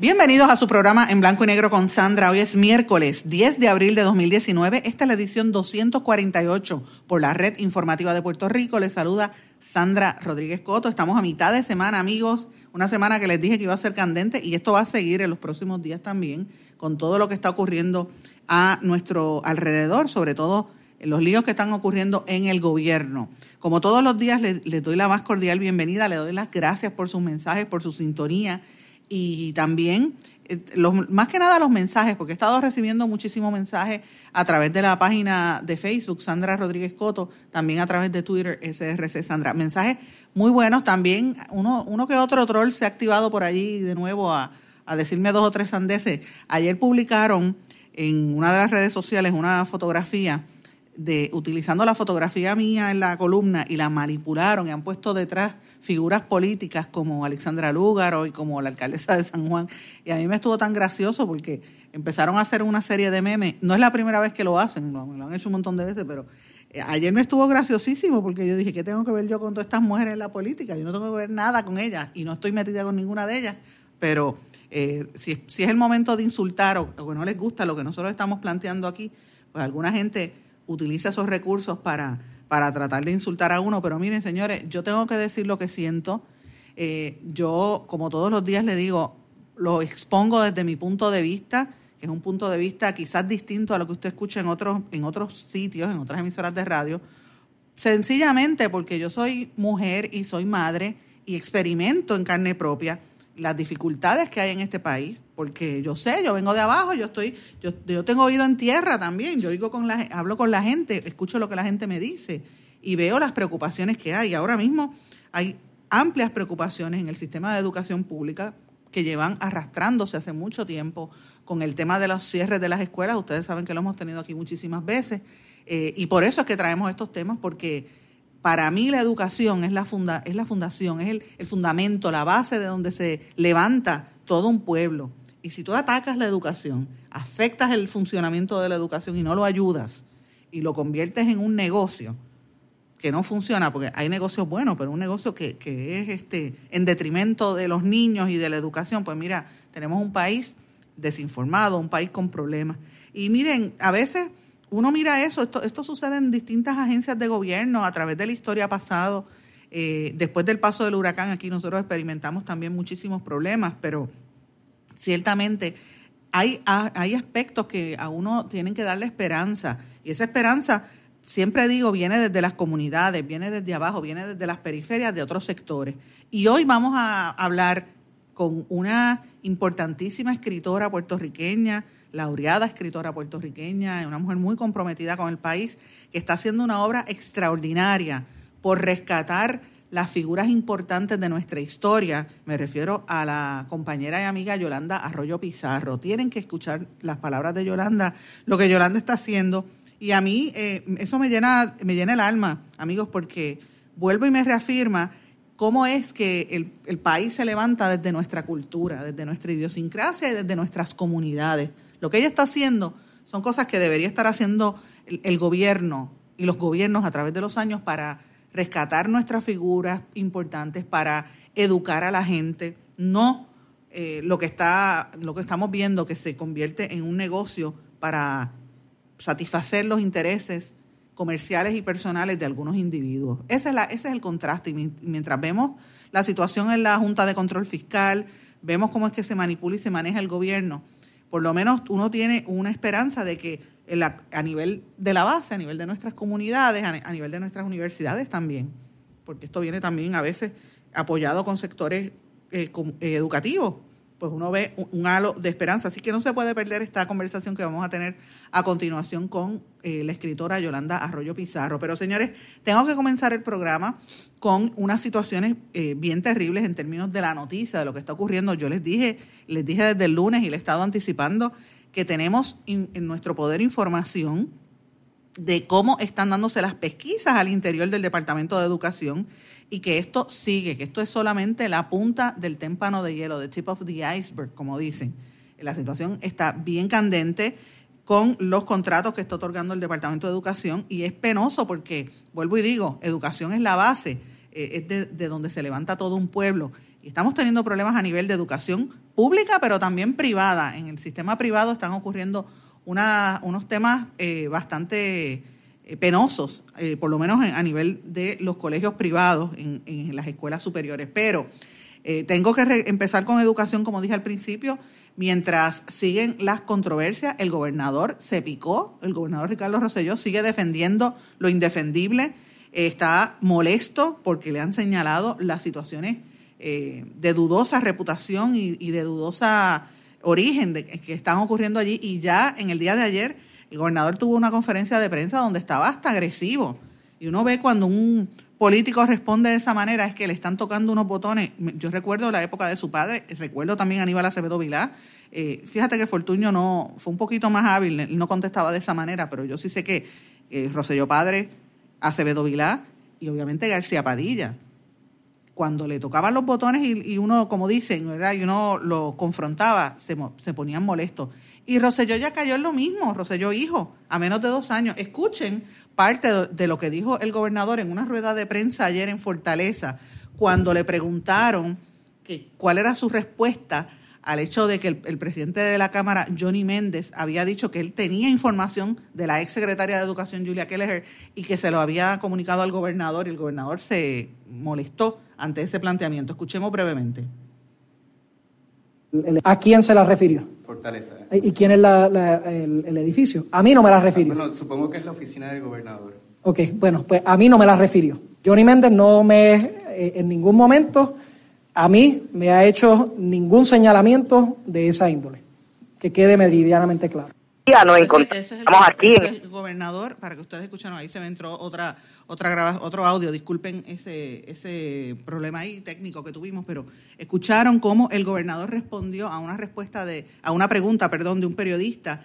Bienvenidos a su programa en blanco y negro con Sandra. Hoy es miércoles 10 de abril de 2019. Esta es la edición 248 por la Red Informativa de Puerto Rico. Les saluda Sandra Rodríguez Coto. Estamos a mitad de semana, amigos. Una semana que les dije que iba a ser candente y esto va a seguir en los próximos días también con todo lo que está ocurriendo a nuestro alrededor, sobre todo los líos que están ocurriendo en el gobierno. Como todos los días, les, doy la más cordial bienvenida, le doy las gracias por sus mensajes, por su sintonía y también, eh, más que nada los mensajes, porque he estado recibiendo muchísimos mensajes a través de la página de Facebook, Sandra Rodríguez Coto, también a través de Twitter, SRC Sandra. Mensajes muy buenos también, uno, uno que otro troll se ha activado por allí de nuevo a, a decirme dos o tres sandeces. Ayer publicaron en una de las redes sociales una fotografía de utilizando la fotografía mía en la columna y la manipularon y han puesto detrás figuras políticas como Alexandra Lúgaro y como la alcaldesa de San Juan. Y a mí me estuvo tan gracioso porque empezaron a hacer una serie de memes. No es la primera vez que lo hacen, lo, lo han hecho un montón de veces, pero eh, ayer me estuvo graciosísimo porque yo dije, ¿qué tengo que ver yo con todas estas mujeres en la política? Yo no tengo que ver nada con ellas y no estoy metida con ninguna de ellas, pero eh, si, si, es el momento de insultar o, o que no les gusta lo que nosotros estamos planteando aquí, pues alguna gente utiliza esos recursos para, para tratar de insultar a uno, pero miren, señores, yo tengo que decir lo que siento. Eh, yo, como todos los días le digo, lo expongo desde mi punto de vista, que es un punto de vista quizás distinto a lo que usted escucha en otros, en otros sitios, en otras emisoras de radio, sencillamente porque yo soy mujer y soy madre y experimento en carne propia las dificultades que hay en este país, porque yo sé, yo vengo de abajo, yo estoy, yo, tengo oído en tierra también, yo oigo con la, hablo con la gente, escucho lo que la gente me dice y veo las preocupaciones que hay. Ahora mismo hay amplias preocupaciones en el sistema de educación pública que llevan arrastrándose hace mucho tiempo con el tema de los cierres de las escuelas. Ustedes saben que lo hemos tenido aquí muchísimas veces eh, y por eso es que traemos estos temas, porque para mí la educación es la, funda, es la fundación, es el, el, fundamento, la base de donde se levanta todo un pueblo. Y si tú atacas la educación, afectas el funcionamiento de la educación y no lo ayudas y lo conviertes en un negocio que no funciona, porque hay negocios buenos, pero un negocio que, que es este en detrimento de los niños y de la educación, pues mira, tenemos un país desinformado, un país con problemas. Y miren, a veces uno mira eso, esto, esto sucede en distintas agencias de gobierno a través de la historia pasado. Eh, después del paso del huracán aquí nosotros experimentamos también muchísimos problemas, pero ciertamente hay, hay aspectos que a uno tienen que darle esperanza y esa esperanza, siempre digo, viene desde las comunidades, viene desde abajo, viene desde las periferias de otros sectores. Y hoy vamos a hablar con una importantísima escritora puertorriqueña, laureada escritora puertorriqueña, una mujer muy comprometida con el país, que está haciendo una obra extraordinaria por rescatar las figuras importantes de nuestra historia. Me refiero a la compañera y amiga Yolanda Arroyo Pizarro. Tienen que escuchar las palabras de Yolanda, lo que Yolanda está haciendo. Y a mí eh, eso me llena, me llena el alma, amigos, porque vuelvo y me reafirma cómo es que el, el país se levanta desde nuestra cultura, desde nuestra idiosincrasia y desde nuestras comunidades. Lo que ella está haciendo son cosas que debería estar haciendo el, gobierno y los gobiernos a través de los años para rescatar nuestras figuras importantes, para educar a la gente, no eh, lo que está, lo que estamos viendo que se convierte en un negocio para satisfacer los intereses comerciales y personales de algunos individuos. Ese es, la, ese es el contraste. Y mientras vemos la situación en la Junta de Control Fiscal, vemos cómo es que se manipula y se maneja el gobierno, por lo menos uno tiene una esperanza de que a nivel de la base, a nivel de nuestras comunidades, a nivel de nuestras universidades también, porque esto viene también a veces apoyado con sectores eh, eh, educativos, pues uno ve un, halo de esperanza. Así que no se puede perder esta conversación que vamos a tener a continuación con eh, la escritora Yolanda Arroyo Pizarro. Pero señores, tengo que comenzar el programa con unas situaciones eh, bien terribles en términos de la noticia, de lo que está ocurriendo. Yo les dije, les dije desde el lunes y le he estado anticipando que tenemos en nuestro poder información de cómo están dándose las pesquisas al interior del Departamento de Educación y que esto sigue, que esto es solamente la punta del témpano de hielo, the tip of the iceberg, como dicen. La situación está bien candente con los contratos que está otorgando el Departamento de Educación y es penoso porque, vuelvo y digo, educación es la base, eh, es de, donde se levanta todo un pueblo. Y estamos teniendo problemas a nivel de educación pública, pero también privada. En el sistema privado están ocurriendo unos temas eh, bastante eh, penosos, eh, por lo menos a nivel de los colegios privados en, las escuelas superiores. Pero eh, tengo que empezar con educación, como dije al principio. Mientras siguen las controversias, el gobernador se picó, el gobernador Ricardo Rosselló sigue defendiendo lo indefendible, está molesto porque le han señalado las situaciones de dudosa reputación y, y de dudosa origen de, que están ocurriendo allí y ya en el día de ayer el gobernador tuvo una conferencia de prensa donde estaba hasta agresivo. Y uno ve cuando un político responde de esa manera es que le están tocando unos botones. Yo recuerdo la época de su padre, recuerdo también a Aníbal Acevedo Vilá. Eh, fíjate que Fortuño no fue un poquito más hábil, él no contestaba de esa manera, pero yo sí sé que eh, Roselló Padre, Acevedo Vilá y obviamente García Padilla, cuando le tocaban los botones y, uno, como dicen, ¿verdad? y uno lo confrontaba, se, se ponían molestos. Y Roselló ya cayó en lo mismo, Roselló hijo, a menos de dos años. Escuchen parte de lo que dijo el gobernador en una rueda de prensa ayer en Fortaleza, cuando le preguntaron que, cuál era su respuesta al hecho de que el, presidente de la Cámara, Johnny Méndez, había dicho que él tenía información de la ex secretaria de Educación, Julia Kelleher, y que se lo había comunicado al gobernador, y el gobernador se molestó ante ese planteamiento. Escuchemos brevemente. ¿A quién se la refirió? Fortaleza. ¿Y quién es el, edificio? A mí no me la refirió. Bueno, supongo que es la oficina del gobernador. Ok, bueno, pues a mí no me la refirió. Johnny Méndez no me, eh, en ningún momento, a mí me ha hecho ningún señalamiento de esa índole. Que quede meridianamente claro. Ya no encontramos aquí. El gobernador, para que ustedes escuchen, ahí se me entró otra otra otro audio, disculpen ese, ese problema ahí técnico que tuvimos, pero escucharon cómo el gobernador respondió a una respuesta de, a una pregunta, perdón, de un periodista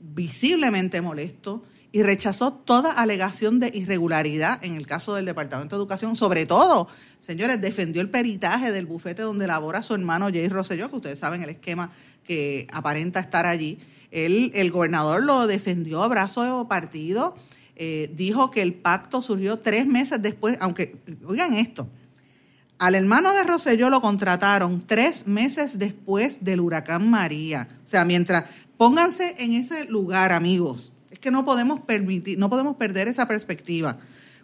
visiblemente molesto y rechazó toda alegación de irregularidad en el caso del Departamento de Educación, sobre todo, señores, defendió el peritaje del bufete donde labora su hermano Jay Rosselló, que ustedes saben el esquema que aparenta estar allí. Él, el gobernador lo defendió a brazo partido, eh, dijo que el pacto surgió tres meses después, aunque, oigan esto, al hermano de Roselló lo contrataron tres meses después del huracán María. O sea, mientras, pónganse en ese lugar, amigos. Es que no podemos permitir, no podemos perder esa perspectiva.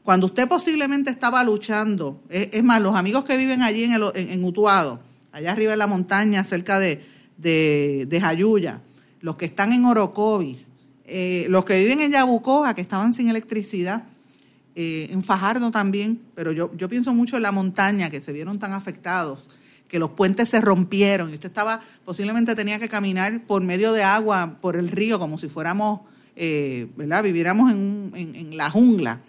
Cuando usted posiblemente estaba luchando, es, más, los amigos que viven allí en, en, Utuado, allá arriba en la montaña, cerca de, de, de Jayuya, los que están en Orocovis, eh, los que viven en Yabucoa, que estaban sin electricidad, eh, en Fajardo también, pero yo, yo pienso mucho en la montaña, que se vieron tan afectados, que los puentes se rompieron y usted estaba, posiblemente tenía que caminar por medio de agua, por el río, como si fuéramos, eh, ¿verdad? Viviéramos en, en la jungla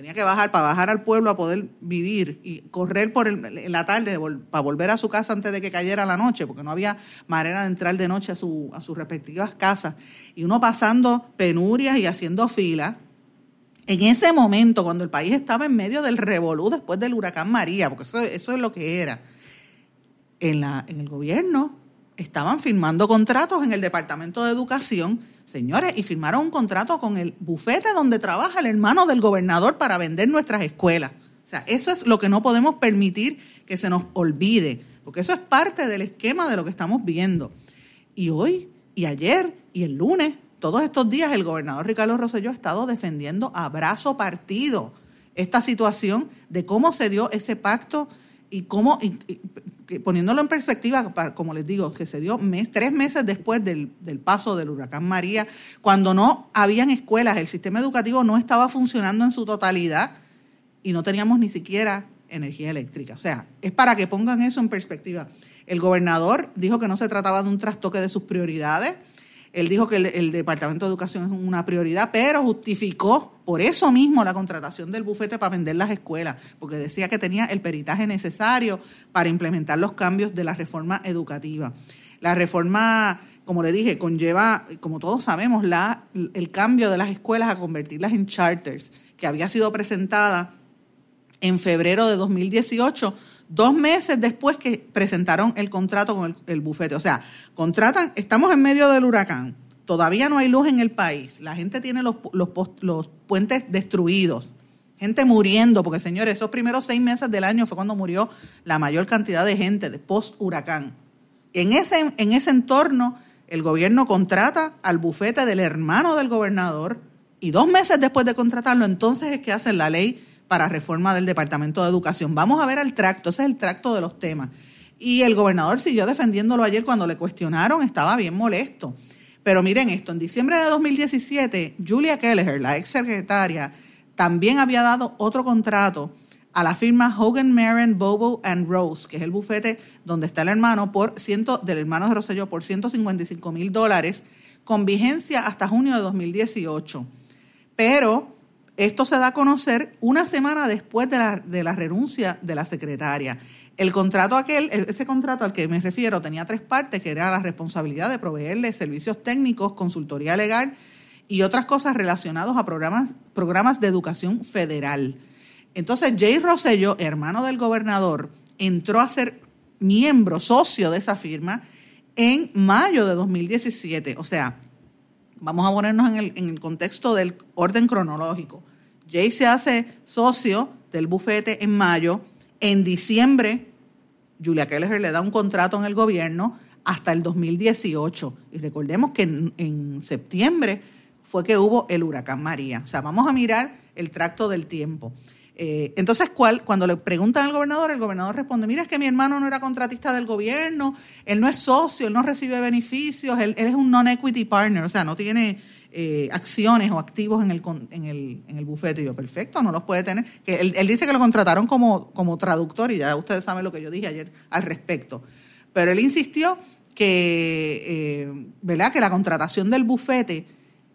tenía que bajar para bajar al pueblo a poder vivir y correr por la tarde para volver a su casa antes de que cayera la noche, porque no había manera de entrar de noche a, su, a sus respectivas casas. Y uno pasando penurias y haciendo fila. En ese momento, cuando el país estaba en medio del revolú después del huracán María, porque eso, eso es lo que era, en, la, en el gobierno estaban firmando contratos en el Departamento de Educación Señores, y firmaron un contrato con el bufete donde trabaja el hermano del gobernador para vender nuestras escuelas. O sea, eso es lo que no podemos permitir que se nos olvide, porque eso es parte del esquema de lo que estamos viendo. Y hoy, y ayer, y el lunes, todos estos días, el gobernador Ricardo Rosselló ha estado defendiendo a brazo partido esta situación de cómo se dio ese pacto y cómo, poniéndolo en perspectiva, como les digo, que se dio mes, tres meses después del, paso del huracán María, cuando no habían escuelas, el sistema educativo no estaba funcionando en su totalidad y no teníamos ni siquiera energía eléctrica. O sea, es para que pongan eso en perspectiva. El gobernador dijo que no se trataba de un trastoque de sus prioridades. Él dijo que el, Departamento de Educación es una prioridad, pero justificó por eso mismo la contratación del bufete para vender las escuelas, porque decía que tenía el peritaje necesario para implementar los cambios de la reforma educativa. La reforma, como le dije, conlleva, como todos sabemos, la, el cambio de las escuelas a convertirlas en charters, que había sido presentada en febrero de 2018, dos meses después que presentaron el contrato con el, bufete. O sea, contratan, estamos en medio del huracán, todavía no hay luz en el país, la gente tiene los, los, puentes destruidos, gente muriendo, porque señores, esos primeros seis meses del año fue cuando murió la mayor cantidad de gente de post-huracán. En ese, en ese entorno, el gobierno contrata al bufete del hermano del gobernador y dos meses después de contratarlo, entonces es que hacen la ley para reforma del Departamento de Educación. Vamos a ver al tracto, ese es el tracto de los temas. Y el gobernador siguió defendiéndolo ayer cuando le cuestionaron, estaba bien molesto. Pero miren esto, en diciembre de 2017, Julia Kelleher, la ex secretaria, también había dado otro contrato a la firma Hogan Marin, Bobo and Rose, que es el bufete donde está el hermano, por ciento, del hermano de Rosselló, por 155 mil dólares, con vigencia hasta junio de 2018. Pero esto se da a conocer una semana después de la, de la renuncia de la secretaria. El contrato aquel, ese contrato al que me refiero tenía tres partes, que era la responsabilidad de proveerle servicios técnicos, consultoría legal y otras cosas relacionadas a programas, programas de educación federal. Entonces, Jay Rosello, hermano del gobernador, entró a ser miembro, socio de esa firma en mayo de 2017. O sea, vamos a ponernos en el, en el contexto del orden cronológico. Jay se hace socio del bufete en mayo. En diciembre, Julia Keller le da un contrato en el gobierno hasta el 2018. Y recordemos que en, septiembre fue que hubo el huracán María. O sea, vamos a mirar el tracto del tiempo. Eh, entonces, ¿cuál? cuando le preguntan al gobernador, el gobernador responde, mira, es que mi hermano no era contratista del gobierno, él no es socio, él no recibe beneficios, él, él es un non-equity partner, o sea, no tiene eh, acciones o activos en el, en, el, en el bufete. Y yo, perfecto, no los puede tener. Que él, dice que lo contrataron como, como traductor y ya ustedes saben lo que yo dije ayer al respecto. Pero él insistió que, eh, ¿verdad? que la contratación del bufete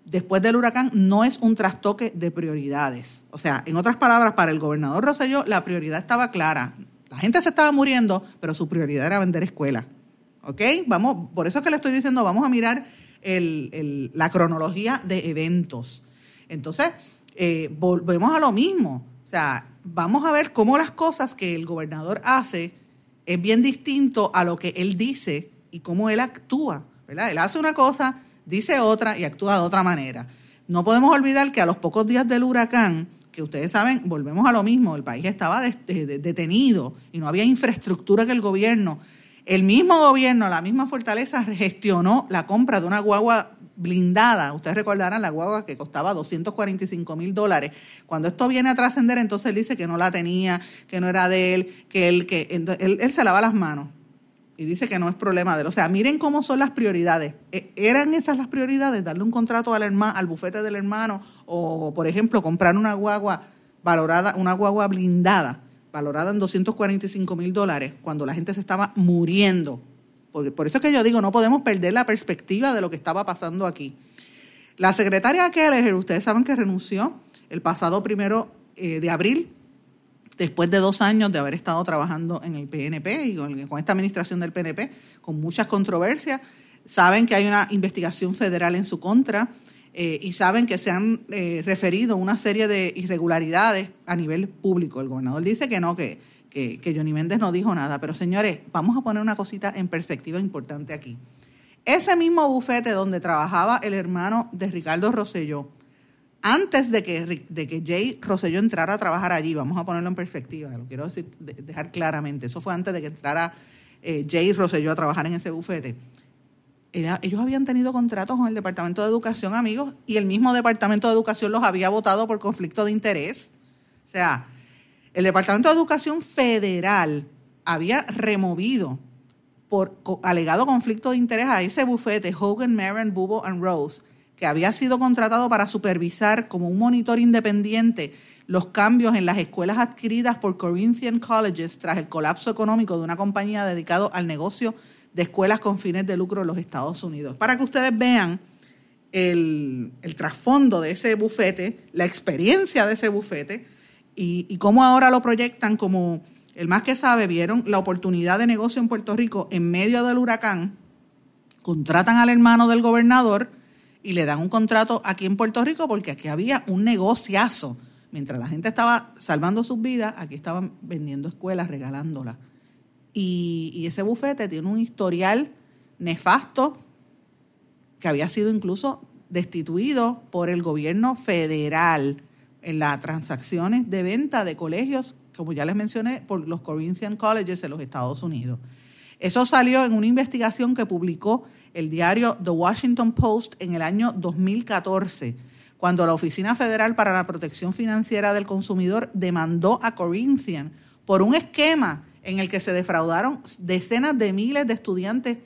después del huracán no es un trastoque de prioridades. O sea, en otras palabras, para el gobernador Rosselló la prioridad estaba clara. La gente se estaba muriendo, pero su prioridad era vender escuelas. ¿Ok? Vamos, por eso es que le estoy diciendo, vamos a mirar la cronología de eventos. Entonces, eh, volvemos a lo mismo. O sea, vamos a ver cómo las cosas que el gobernador hace es bien distinto a lo que él dice y cómo él actúa. ¿verdad? Él hace una cosa, dice otra y actúa de otra manera. No podemos olvidar que a los pocos días del huracán, que ustedes saben, volvemos a lo mismo, el país estaba detenido y no había infraestructura que el gobierno el mismo gobierno, la misma fortaleza, gestionó la compra de una guagua blindada. Ustedes recordarán la guagua que costaba 245 mil dólares. Cuando esto viene a trascender, entonces él dice que no la tenía, que no era de él, que él, que él, se lava las manos y dice que no es problema de él. O sea, miren cómo son las prioridades. E, ¿Eran esas las prioridades? Darle un contrato al, al bufete del hermano o, por ejemplo, comprar una guagua valorada, una guagua blindada valorada en 245 mil dólares, cuando la gente se estaba muriendo. Por, por, eso es que yo digo, no podemos perder la perspectiva de lo que estaba pasando aquí. La secretaria Keller, ustedes saben que renunció el pasado primero eh, de abril, después de dos años de haber estado trabajando en el PNP y con, con esta administración del PNP, con muchas controversias. Saben que hay una investigación federal en su contra eh, y saben que se han eh, referido una serie de irregularidades a nivel público. El gobernador dice que no, que, que, que Johnny Méndez no dijo nada, pero señores, vamos a poner una cosita en perspectiva importante aquí. Ese mismo bufete donde trabajaba el hermano de Ricardo Rosselló, antes de que, de que Jay Rosselló entrara a trabajar allí, vamos a ponerlo en perspectiva, lo quiero decir, dejar claramente, eso fue antes de que entrara eh, Jay Rosselló a trabajar en ese bufete ellos habían tenido contratos con el Departamento de Educación, amigos, y el mismo Departamento de Educación los había votado por conflicto de interés. O sea, el Departamento de Educación Federal había removido por alegado conflicto de interés a ese bufete, Hogan, Marin, Bubo and Rose, que había sido contratado para supervisar como un monitor independiente los cambios en las escuelas adquiridas por Corinthian Colleges tras el colapso económico de una compañía dedicada al negocio de escuelas con fines de lucro en los Estados Unidos. Para que ustedes vean el, trasfondo de ese bufete, la experiencia de ese bufete y, y cómo ahora lo proyectan como el más que sabe, vieron la oportunidad de negocio en Puerto Rico en medio del huracán, contratan al hermano del gobernador y le dan un contrato aquí en Puerto Rico porque aquí había un negociazo Mientras la gente estaba salvando sus vidas, aquí estaban vendiendo escuelas, regalándolas. Y, ese bufete tiene un historial nefasto que había sido incluso destituido por el gobierno federal en las transacciones de venta de colegios, como ya les mencioné, por los Corinthian Colleges de los Estados Unidos. Eso salió en una investigación que publicó el diario The Washington Post en el año 2014 cuando la Oficina Federal para la Protección Financiera del Consumidor demandó a Corinthian por un esquema en el que se defraudaron decenas de miles de estudiantes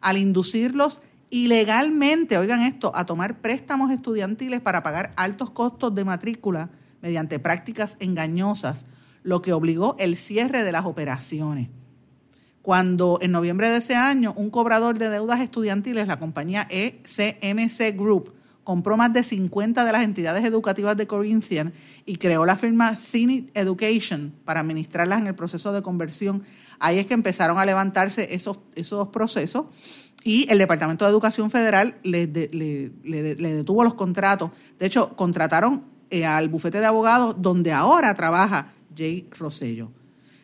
al inducirlos ilegalmente, oigan esto, a tomar préstamos estudiantiles para pagar altos costos de matrícula mediante prácticas engañosas, lo que obligó el cierre de las operaciones. Cuando en noviembre de ese año un cobrador de deudas estudiantiles, la compañía ECMC Group, compró más de 50 de las entidades educativas de Corinthian y creó la firma Zenith Education para administrarlas en el proceso de conversión. Ahí es que empezaron a levantarse esos, esos procesos y el Departamento de Educación Federal le, detuvo los contratos. De hecho, contrataron eh, al bufete de abogados donde ahora trabaja Jay Rosello.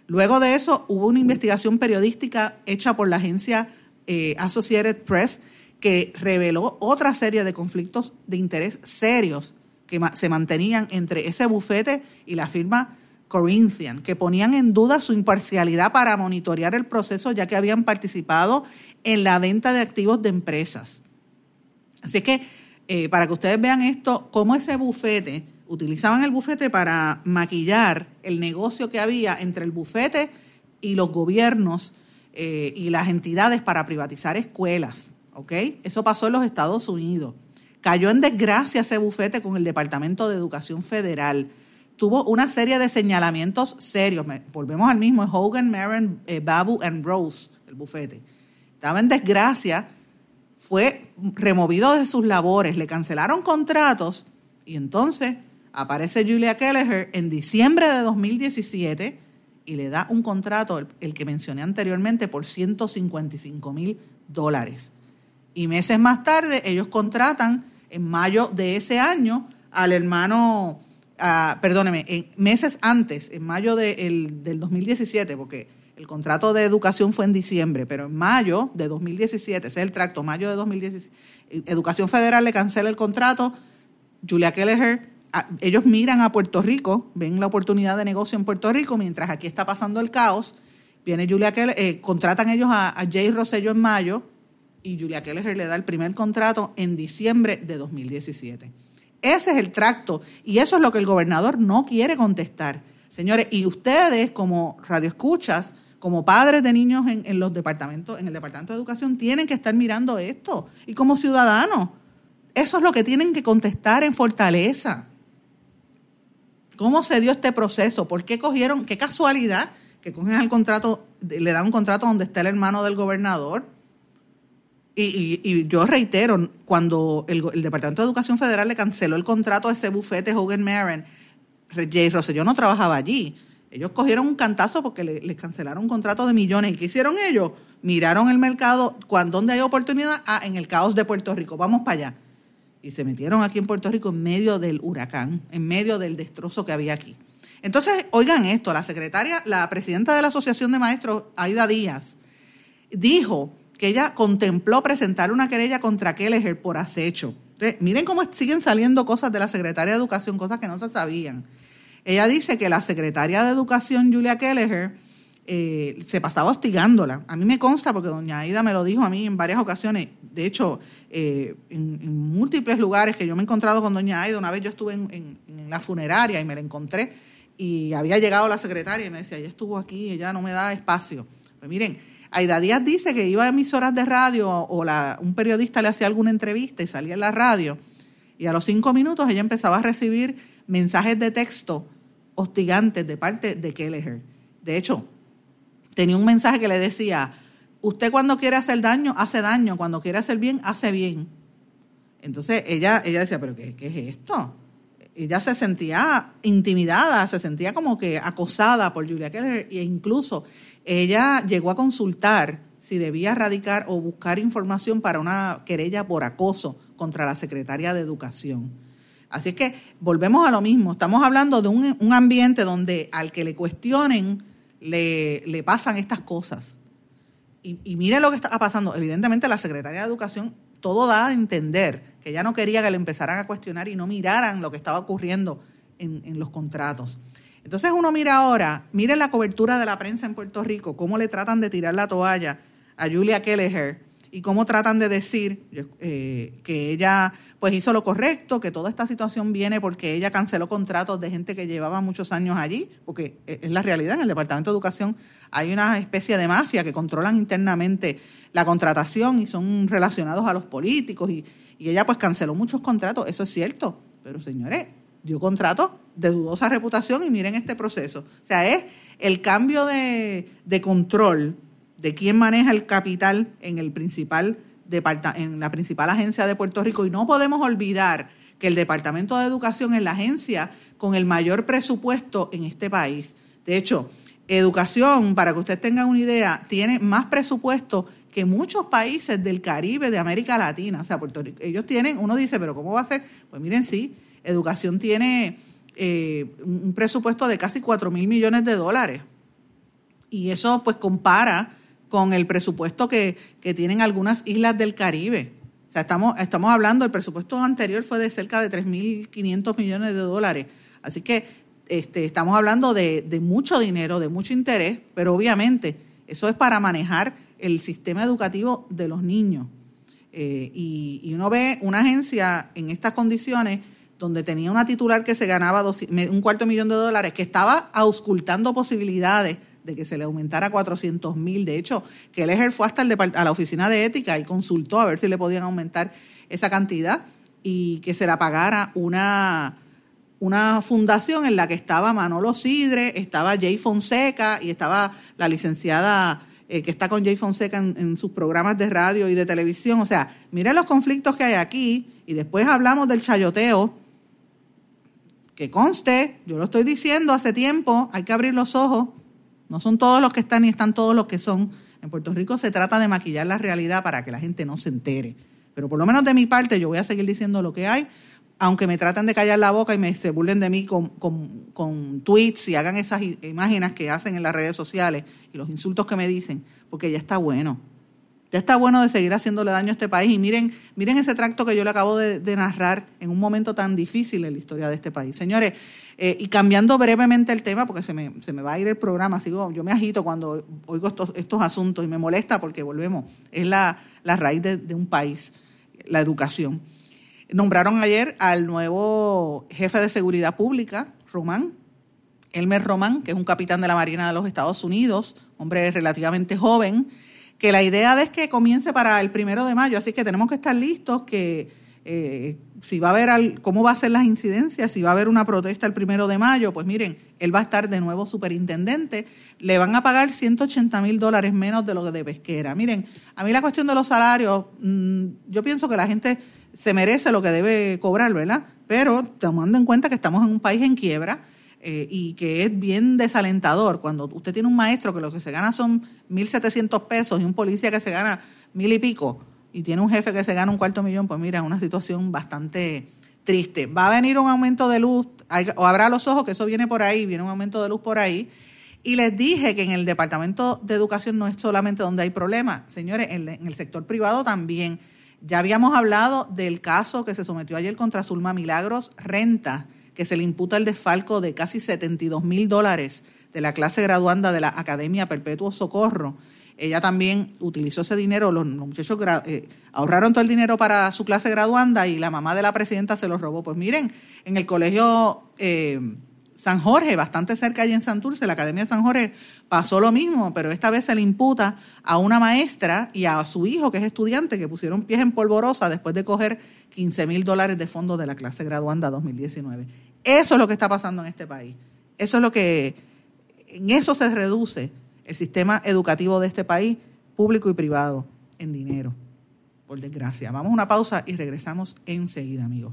Luego de eso hubo una investigación periodística hecha por la agencia eh, Associated Press que reveló otra serie de conflictos de interés serios que se mantenían entre ese bufete y la firma Corinthian, que ponían en duda su imparcialidad para monitorear el proceso ya que habían participado en la venta de activos de empresas. Así que, eh, para que ustedes vean esto, cómo ese bufete, utilizaban el bufete para maquillar el negocio que había entre el bufete y los gobiernos eh, y las entidades para privatizar escuelas. ¿Ok? Eso pasó en los Estados Unidos. Cayó en desgracia ese bufete con el Departamento de Educación Federal. Tuvo una serie de señalamientos serios. Volvemos al mismo, Hogan, Marin, eh, Babu and Rose, el bufete. Estaba en desgracia, fue removido de sus labores, le cancelaron contratos y entonces aparece Julia Kelleher en diciembre de 2017 y le da un contrato, el, el que mencioné anteriormente, por 155 mil dólares. Y meses más tarde ellos contratan, en mayo de ese año, al hermano, perdóneme, en, meses antes, en mayo del 2017, porque el contrato de educación fue en diciembre, pero en mayo de 2017, ese es el tracto, mayo de 2017, Educación Federal le cancela el contrato, Julia Kelleher, ellos miran a Puerto Rico, ven la oportunidad de negocio en Puerto Rico, mientras aquí está pasando el caos, viene Julia Kelleher, eh, contratan ellos a, a Jay Rosello en mayo, y Julia Keller le da el primer contrato en diciembre de 2017. Ese es el tracto y eso es lo que el gobernador no quiere contestar. Señores, y ustedes como radioescuchas, como padres de niños en, los departamentos, en el Departamento de Educación, tienen que estar mirando esto. Y como ciudadanos, eso es lo que tienen que contestar en Fortaleza. ¿Cómo se dio este proceso? ¿Por qué cogieron? ¿Qué casualidad que cogen el contrato, le dan un contrato donde está el hermano del gobernador? Y, yo reitero, cuando el, Departamento de Educación Federal le canceló el contrato a ese bufete Hogan Marin, Jay Rosselló no trabajaba allí. Ellos cogieron un cantazo porque les cancelaron un contrato de millones. ¿Y qué hicieron ellos? Miraron el mercado, cuando, ¿dónde hay oportunidad? Ah, en el caos de Puerto Rico, vamos para allá. Y se metieron aquí en Puerto Rico en medio del huracán, en medio del destrozo que había aquí. Entonces, oigan esto, la secretaria, la presidenta de la Asociación de Maestros, Aida Díaz, dijo que ella contempló presentar una querella contra Kelleher por acecho. miren cómo siguen saliendo cosas de la secretaria de Educación, cosas que no se sabían. Ella dice que la secretaria de Educación, Julia Kelleher, eh, se pasaba hostigándola. A mí me consta porque doña Aida me lo dijo a mí en varias ocasiones. De hecho, eh, en, múltiples lugares que yo me he encontrado con doña Aida, una vez yo estuve en, la funeraria y me la encontré y había llegado la secretaria y me decía, ella estuvo aquí, ella no me da espacio. Pues miren, Aida Díaz dice que iba a emisoras de radio o un periodista le hacía alguna entrevista y salía en la radio Y a los cinco minutos ella empezaba a recibir mensajes de texto hostigantes de parte de Kelleher. De hecho, tenía un mensaje que le decía, usted cuando quiere hacer daño, hace daño, cuando quiere hacer bien, hace bien. Entonces ella, ella decía, pero qué, ¿qué es esto? Ella se sentía intimidada, se sentía como que acosada por Julia Keller e incluso ella llegó a consultar si debía radicar o buscar información para una querella por acoso contra la secretaria de Educación. Así es que volvemos a lo mismo, estamos hablando de un, ambiente donde al que le cuestionen le, le pasan estas cosas. Y, y mire lo que está pasando. Evidentemente la secretaria de Educación todo da a entender que ella no quería que le empezaran a cuestionar y no miraran lo que estaba ocurriendo en, los contratos. Entonces uno mira ahora, mire la cobertura de la prensa en Puerto Rico, cómo le tratan de tirar la toalla a Julia Kelleher y cómo tratan de decir eh, que ella pues hizo lo correcto, que toda esta situación viene porque ella canceló contratos de gente que llevaba muchos años allí, porque es la realidad, en el Departamento de Educación hay una especie de mafia que controlan internamente la contratación y son relacionados a los políticos y, ella pues canceló muchos contratos, eso es cierto, pero señores, dio contratos de dudosa reputación y miren este proceso. O sea, es el cambio de, de control de quién maneja el capital en el principal en la principal agencia de Puerto Rico y no podemos olvidar que el Departamento de Educación es la agencia con el mayor presupuesto en este país. De hecho, educación, para que ustedes tengan una idea, tiene más presupuesto que muchos países del Caribe, de América Latina. O sea, Puerto Rico, ellos tienen, uno dice, pero ¿cómo va a ser? Pues miren, sí, educación tiene eh, un presupuesto de casi 4 mil millones de dólares. Y eso pues compara con el presupuesto que, tienen algunas islas del Caribe. O sea, estamos, estamos hablando, el presupuesto anterior fue de cerca de 3.500 millones de dólares. Así que este, estamos hablando de, mucho dinero, de mucho interés, pero obviamente eso es para manejar el sistema educativo de los niños. Eh, y, uno ve una agencia en estas condiciones donde tenía una titular que se ganaba un cuarto millón de dólares, que estaba auscultando posibilidades de que se le aumentara 400 mil. De hecho, que el fue hasta la oficina de ética y consultó a ver si le podían aumentar esa cantidad y que se la pagara una, una fundación en la que estaba Manolo Sidre, estaba Jay Fonseca y estaba la licenciada eh, que está con Jay Fonseca en, en, sus programas de radio y de televisión. O sea, miren los conflictos que hay aquí y después hablamos del chayoteo. Que conste, yo lo estoy diciendo hace tiempo, hay que abrir los ojos no son todos los que están ni están todos los que son. En Puerto Rico se trata de maquillar la realidad para que la gente no se entere. Pero por lo menos de mi parte yo voy a seguir diciendo lo que hay, aunque me traten de callar la boca y me se burlen de mí con, con tweets y hagan esas imágenes que hacen en las redes sociales y los insultos que me dicen, porque ya está bueno. Ya está bueno de seguir haciéndole daño a este país. Y miren, miren ese tracto que yo le acabo de, narrar en un momento tan difícil en la historia de este país. Señores, eh, y cambiando brevemente el tema, porque se me, se me va a ir el programa, sigo, yo me agito cuando oigo estos, estos asuntos y me molesta porque volvemos, es la, raíz de, de un país, la educación. Nombraron ayer al nuevo jefe de seguridad pública, Román, Elmer Román, que es un capitán de la Marina de los Estados Unidos, hombre relativamente joven, que la idea es que comience para el primero de mayo, así que tenemos que estar listos que eh, si va a haber, cómo va a ser las incidencias, si va a haber una protesta el primero de mayo, pues miren, él va a estar de nuevo superintendente, le van a pagar 180 mil dólares menos de lo de pesquera. Miren, a mí la cuestión de los salarios, mm, yo pienso que la gente se merece lo que debe cobrar, ¿verdad? Pero tomando en cuenta que estamos en un país en quiebra, eh, y que es bien desalentador cuando usted tiene un maestro que lo que se gana son 1.700 pesos y un policía que se gana mil y pico y tiene un jefe que se gana un cuarto millón, pues mira, es una situación bastante triste. Va a venir un aumento de luz, o habrá los ojos que eso viene por ahí, viene un aumento de luz por ahí. Y les dije que en el Departamento de Educación no es solamente donde hay problemas, señores, en, en el sector privado también. Ya habíamos hablado del caso que se sometió ayer contra Zulma Milagros Renta que se le imputa el desfalco de casi 72 mil dólares de la clase graduanda de la Academia Perpetuo Socorro. Ella también utilizó ese dinero, los, muchachos eh, ahorraron todo el dinero para su clase graduanda y la mamá de la presidenta se lo robó. Pues miren, en el colegio eh, San Jorge, bastante cerca allí en Santurce, la Academia de San Jorge, pasó lo mismo, pero esta vez se le imputa a una maestra y a su hijo, que es estudiante, que pusieron pies en polvorosa después de coger 15 mil dólares de fondos de la clase graduanda 2019. Eso es lo que está pasando en este país. Eso es lo que, en eso se reduce el sistema educativo de este país, público y privado, en dinero, por desgracia. Vamos a una pausa y regresamos enseguida, amigos.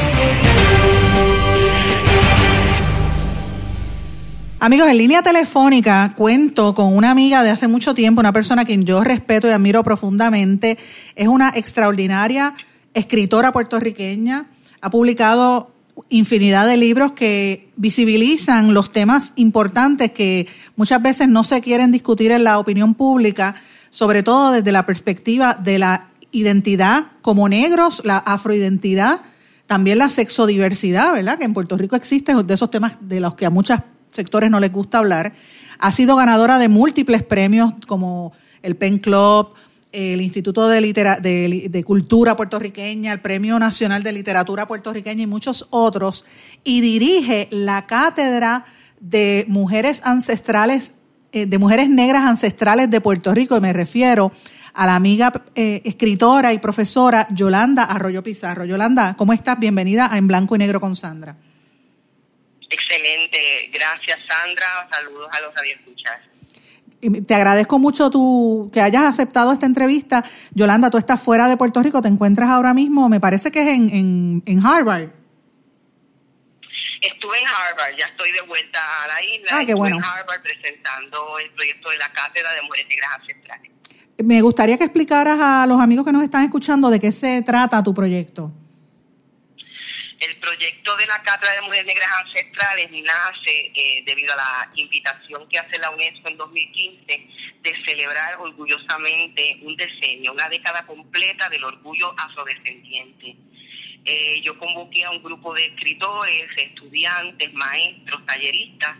Amigos, en línea telefónica cuento con una amiga de hace mucho tiempo, una persona a quien yo respeto y admiro profundamente. Es una extraordinaria escritora puertorriqueña. Ha publicado infinidad de libros que visibilizan los temas importantes que muchas veces no se quieren discutir en la opinión pública, sobre todo desde la perspectiva de la identidad como negros, la afroidentidad, también la sexodiversidad, ¿verdad? Que en Puerto Rico existe de esos temas de los que a muchos sectores no les gusta hablar. Ha sido ganadora de múltiples premios como el Pen Club, el Instituto de, de, Cultura Puertorriqueña, el Premio Nacional de Literatura Puertorriqueña y muchos otros, y dirige la Cátedra de Mujeres Ancestrales, eh, de Mujeres Negras Ancestrales de Puerto Rico, y me refiero a la amiga eh, escritora y profesora Yolanda Arroyo Pizarro. Yolanda, ¿cómo estás? Bienvenida a En Blanco y Negro con Sandra. Excelente, gracias Sandra, saludos a los radioescuchas te agradezco mucho tu, que hayas aceptado esta entrevista. Yolanda, tú estás fuera de Puerto Rico, te encuentras ahora mismo, me parece que es en, en, Harvard. Estuve en Harvard, ya estoy de vuelta a la isla. Ah, qué bueno. en Harvard presentando el proyecto de la Cátedra de Mujeres Negras Ancestrales. Me gustaría que explicaras a los amigos que nos están escuchando de qué se trata tu proyecto. El proyecto de la Cátedra de Mujeres Negras Ancestrales nace eh, debido a la invitación que hace la UNESCO en 2015 de celebrar orgullosamente un decenio, una década completa del orgullo afrodescendiente. Eh, yo convoqué a un grupo de escritores, estudiantes, maestros, talleristas,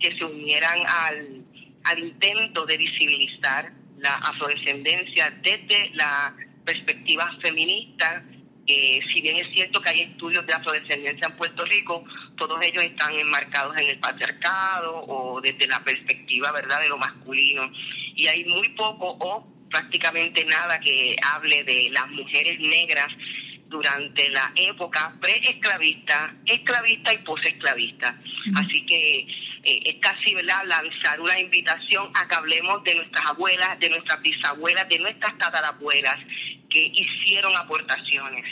que se unieran al, al intento de visibilizar la afrodescendencia desde la perspectiva feminista eh, si bien es cierto que hay estudios de afrodescendencia en Puerto Rico, todos ellos están enmarcados en el patriarcado o desde la perspectiva verdad de lo masculino. Y hay muy poco o prácticamente nada que hable de las mujeres negras durante la época preesclavista, esclavista y posesclavista. Así que eh, es casi ¿verdad? lanzar una invitación a que hablemos de nuestras abuelas, de nuestras bisabuelas, de nuestras tatarabuelas, que hicieron aportaciones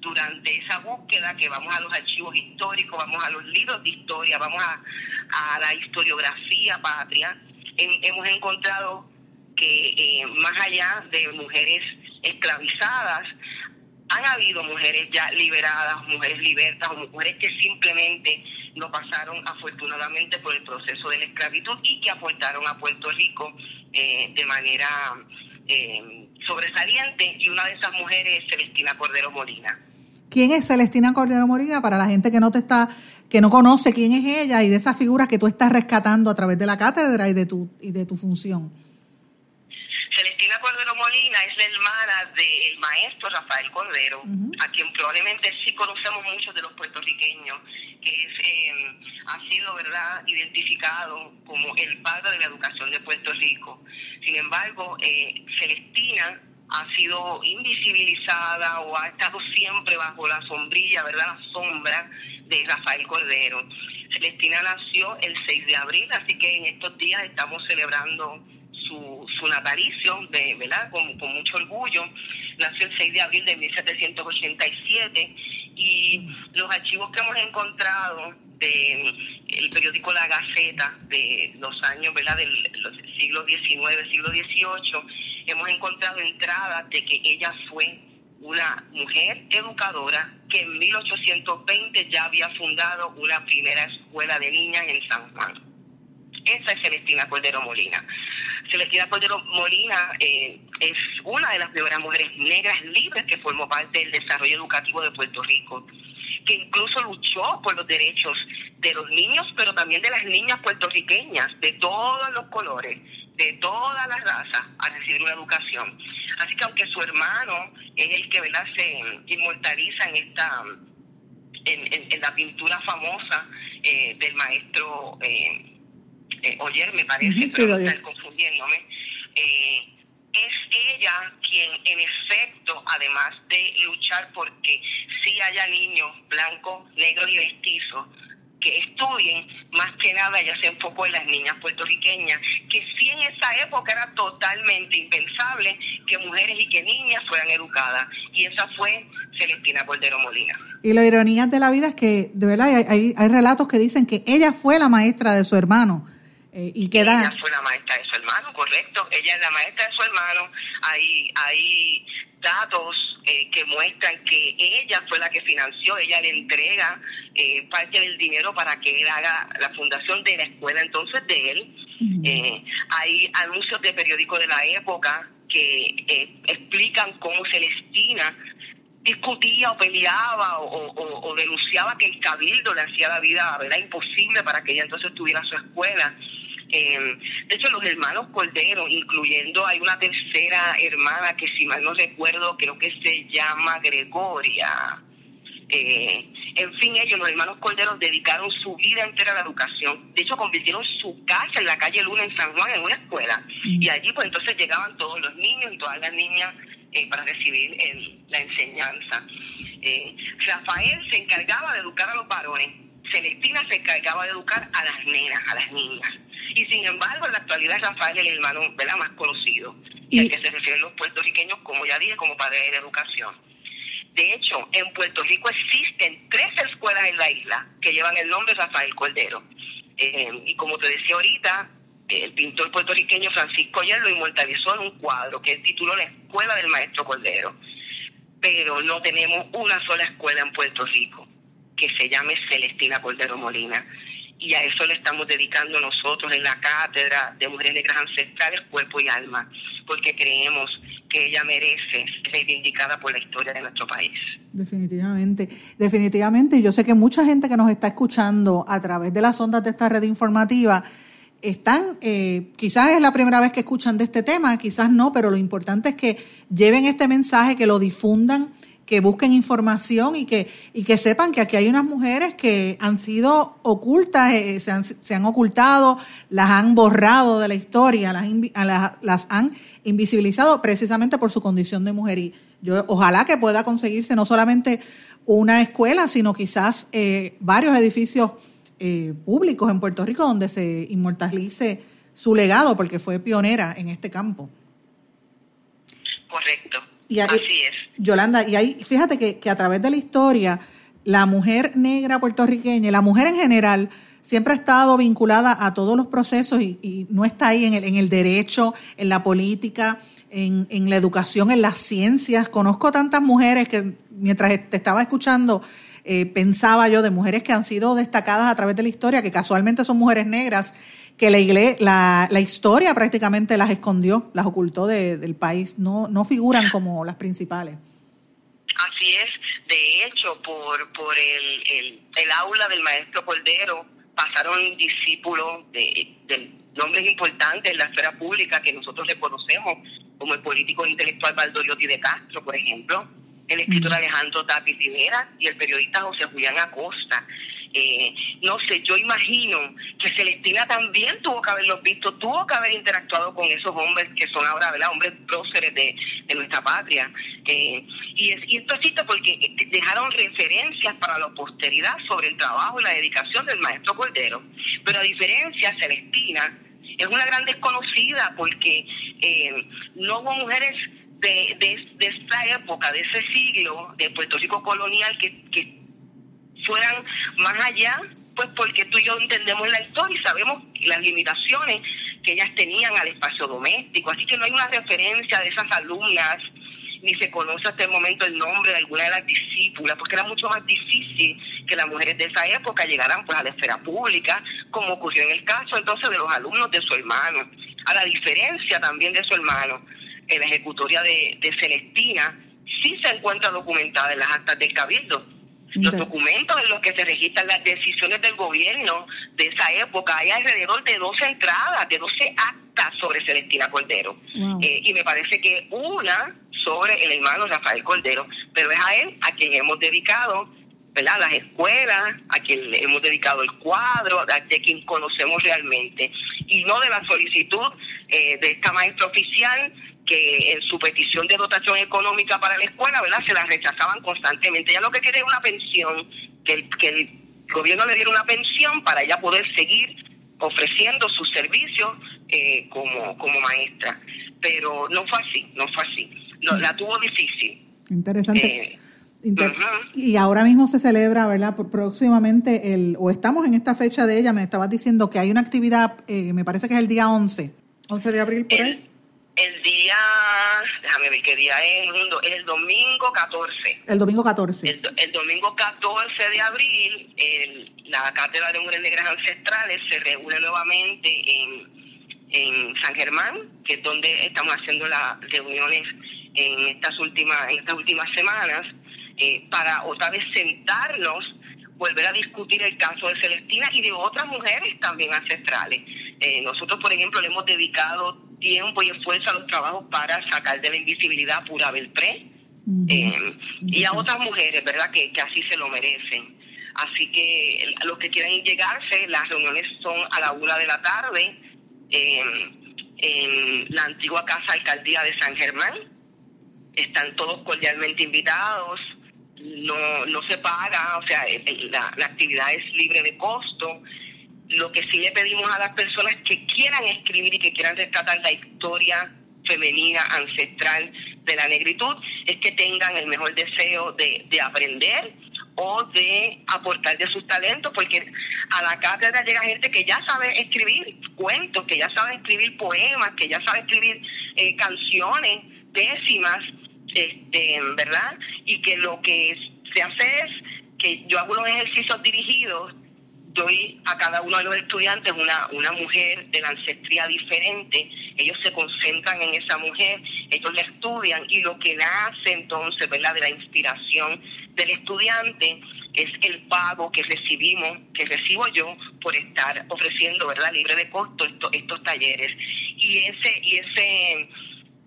durante esa búsqueda, que vamos a los archivos históricos, vamos a los libros de historia, vamos a, la historiografía patria, hemos encontrado que eh, más allá de mujeres esclavizadas, han habido mujeres ya liberadas, mujeres libertas o mujeres que simplemente no pasaron afortunadamente por el proceso de la esclavitud y que aportaron a Puerto Rico eh, de manera eh, sobresaliente y una de esas mujeres es Celestina Cordero Molina. ¿Quién es Celestina Cordero Molina? Para la gente que no te está, que no conoce quién es ella y de esas figuras que tú estás rescatando a través de la cátedra y de tu, y de tu función. Celestina Cordero Molina es la hermana del maestro Rafael Cordero, a quien probablemente sí conocemos muchos de los puertorriqueños, que es, eh, ha sido verdad identificado como el padre de la educación de Puerto Rico. Sin embargo, eh, Celestina ha sido invisibilizada o ha estado siempre bajo la sombrilla, ¿verdad? La sombra de Rafael Cordero. Celestina nació el 6 de abril, así que en estos días estamos celebrando su, su natalicio, de, ¿verdad? Con, con mucho orgullo. Nació el 6 de abril de 1787 y los archivos que hemos encontrado de el periódico La Gaceta de los años ¿verdad? del siglo XIX, siglo XVIII, hemos encontrado entradas de que ella fue una mujer educadora que en 1820 ya había fundado una primera escuela de niñas en San Juan. Esa es Celestina Cordero Molina. Celestina Cordero Molina eh, es una de las primeras mujeres negras libres que formó parte del desarrollo educativo de Puerto Rico. que incluso luchó por los derechos de los niños, pero también de las niñas puertorriqueñas, de todos los colores, de todas las razas, a recibir una educación. Así que aunque su hermano es el que ¿verdad? se inmortaliza en esta en, la pintura famosa eh, del maestro eh, eh, Oyer, me parece, pero está confundiéndome, eh, es ella quien en efecto, además de luchar porque sí haya niños blancos, negros y mestizos, que estudien, más que nada ella se enfocó en las niñas puertorriqueñas, que sí en esa época era totalmente impensable que mujeres y que niñas fueran educadas. Y esa fue Celestina Cordero Molina. Y la ironía de la vida es que, de verdad, hay, hay relatos que dicen que ella fue la maestra de su hermano. Eh, y Ella fue la maestra de su hermano, correcto. Ella es la maestra de su hermano. Hay, hay datos eh, que muestran que ella fue la que financió, ella le entrega eh, parte del dinero para que él haga la fundación de la escuela entonces de él. Eh, hay anuncios de periódicos de la época que explican cómo Celestina discutía o peleaba o, denunciaba que el cabildo le hacía la vida ¿verdad? imposible para que ella entonces tuviera su escuela. Eh, de hecho, los hermanos Cordero, incluyendo hay una tercera hermana que si mal no recuerdo, creo que se llama Gregoria. Eh, en fin, ellos, los hermanos Cordero, dedicaron su vida entera a la educación. De hecho, convirtieron su casa en la calle Luna en San Juan en una escuela. Mm. Y allí, pues entonces llegaban todos los niños y todas las niñas eh, para recibir la enseñanza. Rafael se encargaba de educar a los varones. Celestina se encargaba de educar a las nenas, a las niñas. Y sin embargo, en la actualidad Rafael es el hermano más conocido y al que se refieren los puertorriqueños, como ya dije, como padre de la educación. De hecho, en Puerto Rico existen tres escuelas en la isla que llevan el nombre de Rafael Cordero. Eh, y como te decía ahorita, el pintor puertorriqueño Francisco Yer lo inmortalizó en un cuadro que tituló La Escuela del Maestro Cordero. Pero no tenemos una sola escuela en Puerto Rico que se llame Celestina Cordero Molina y a eso le estamos dedicando nosotros en la cátedra de Mujeres Negras Ancestrales, Cuerpo y Alma, porque creemos que ella merece ser reivindicada por la historia de nuestro país. Definitivamente, definitivamente. Yo sé que mucha gente que nos está escuchando a través de las ondas de esta red informativa están, eh, quizás es la primera vez que escuchan de este tema, quizás no, pero lo importante es que lleven este mensaje, que lo difundan que busquen información y que, y que sepan que aquí hay unas mujeres que han sido ocultas, eh, se, han, se, han, ocultado, las han borrado de la historia, las, las, han invisibilizado precisamente por su condición de mujer. Y yo ojalá que pueda conseguirse no solamente una escuela, sino quizás eh, varios edificios eh, públicos en Puerto Rico donde se inmortalice su legado, porque fue pionera en este campo. Correcto. Y Así es. Yolanda, y ahí, fíjate que, que, a través de la historia, la mujer negra puertorriqueña, la mujer en general, siempre ha estado vinculada a todos los procesos y, no está ahí en el, en el derecho, en la política, en, en, la educación, en las ciencias. Conozco tantas mujeres que mientras te estaba escuchando, eh, pensaba yo de mujeres que han sido destacadas a través de la historia, que casualmente son mujeres negras que la, iglesia, la, la, historia prácticamente las escondió, las ocultó del país, no, no figuran como las principales. Así es, de hecho, por, por el, el, el aula del maestro Cordero pasaron discípulos de, de nombres importantes en la esfera pública que nosotros reconocemos, como el político intelectual Valdoriotti de Castro, por ejemplo, el escritor Alejandro Tapis Rivera y el periodista José Julián Acosta. Eh, no sé, yo imagino que Celestina también tuvo que haberlos visto, tuvo que haber interactuado con esos hombres que son ahora. Hombres próceres de, nuestra patria. Eh, y, es, y esto existe porque dejaron referencias para la posteridad sobre el trabajo y la dedicación del maestro Cordero. Pero a diferencia, Celestina es una gran desconocida porque eh, no hubo mujeres de, de, esta época, de ese siglo de Puerto Rico colonial que, que fueran más allá, pues porque tú y yo entendemos la historia y sabemos las limitaciones que ellas tenían al espacio doméstico, así que no hay una referencia de esas alumnas, ni se conoce hasta el momento el nombre de alguna de las discípulas, porque era mucho más difícil que las mujeres de esa época llegaran pues a la esfera pública, como ocurrió en el caso entonces de los alumnos de su hermano. A la diferencia también de su hermano, en la ejecutoria de, de Celestina, sí se encuentra documentada en las actas del Cabildo, Los documentos en los que se registran las decisiones del gobierno de esa época, hay alrededor de 12 entradas, de 12 actas sobre Celestina Cordero. Eh, y me parece que una sobre el hermano Rafael Cordero, pero es a él a quien hemos dedicado ¿verdad? las escuelas, a quien le hemos dedicado el cuadro, de quien conocemos realmente, y no de la solicitud eh, de esta maestra oficial que en su petición de dotación económica para la escuela, ¿verdad? Se la rechazaban constantemente. Ella lo que quería era una pensión, que el, que el gobierno le diera una pensión para ella poder seguir ofreciendo sus servicios eh, como, como maestra. Pero no fue así, no fue así. la tuvo difícil. Interesante. Eh, y ahora mismo se celebra, ¿verdad? Próximamente, el, o estamos en esta fecha de ella, me estabas diciendo que hay una actividad, eh, me parece que es el día 11, 11 de abril por ahí. El día, déjame ver qué día es, el domingo 14. El domingo 14. El, domingo 14 de abril, la Cátedra de Mujeres Negras Ancestrales se reúne nuevamente en, en San Germán, que es donde estamos haciendo las reuniones en estas últimas, en estas últimas semanas, eh, para otra vez sentarnos, volver a discutir el caso de Celestina y de otras mujeres también ancestrales. Eh, nosotros, por ejemplo, le hemos dedicado tiempo y esfuerzo a los trabajos para sacar de la invisibilidad pura Belpré eh, y a otras mujeres, ¿verdad?, que, así se lo merecen. Así que los que quieran llegarse, las reuniones son a la una de la tarde en la antigua Casa Alcaldía de San Germán. Están todos cordialmente invitados, no, no se paga, o sea, la, la actividad es libre de costo. Lo que sí le pedimos a las personas que quieran escribir y que quieran rescatar la historia femenina ancestral de la negritud es que tengan el mejor deseo de, aprender o de aportar de sus talentos, porque a la cátedra llega gente que ya sabe escribir cuentos, que ya sabe escribir poemas, que ya sabe escribir eh, canciones décimas, este, ¿verdad? Y que lo que se hace es que yo hago unos ejercicios dirigidos doy a cada uno de los estudiantes una, una mujer de la ancestría diferente, ellos se concentran en esa mujer, ellos la estudian y lo que nace entonces, ¿verdad?, de la inspiración del estudiante es el pago que recibimos, que recibo yo por estar ofreciendo, ¿verdad?, libre de costo estos, estos talleres. Y ese, y ese,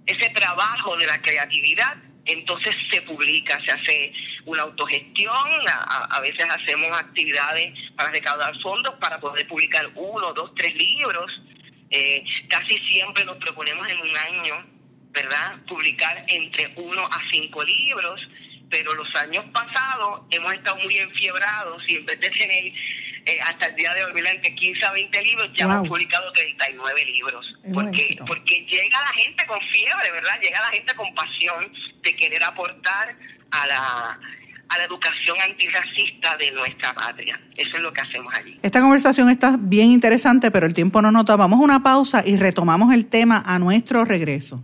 ese trabajo de la creatividad entonces se publica, se hace una autogestión, a, veces hacemos actividades para recaudar fondos para poder publicar uno, dos, tres libros. Eh, casi siempre nos proponemos en un año, ¿verdad?, publicar entre uno a cinco libros, pero los años pasados hemos estado muy enfiebrados y en vez de tener eh, hasta el día de hoy, entre 15 a 20 libros, ya hemos publicado 39 libros. porque, porque llega la gente con fiebre, ¿verdad? Llega la gente con pasión de querer aportar a la a la educación antirracista de nuestra patria. Eso es lo que hacemos allí. Esta conversación está bien interesante, pero el tiempo no nota. Vamos a una pausa y retomamos el tema a nuestro regreso.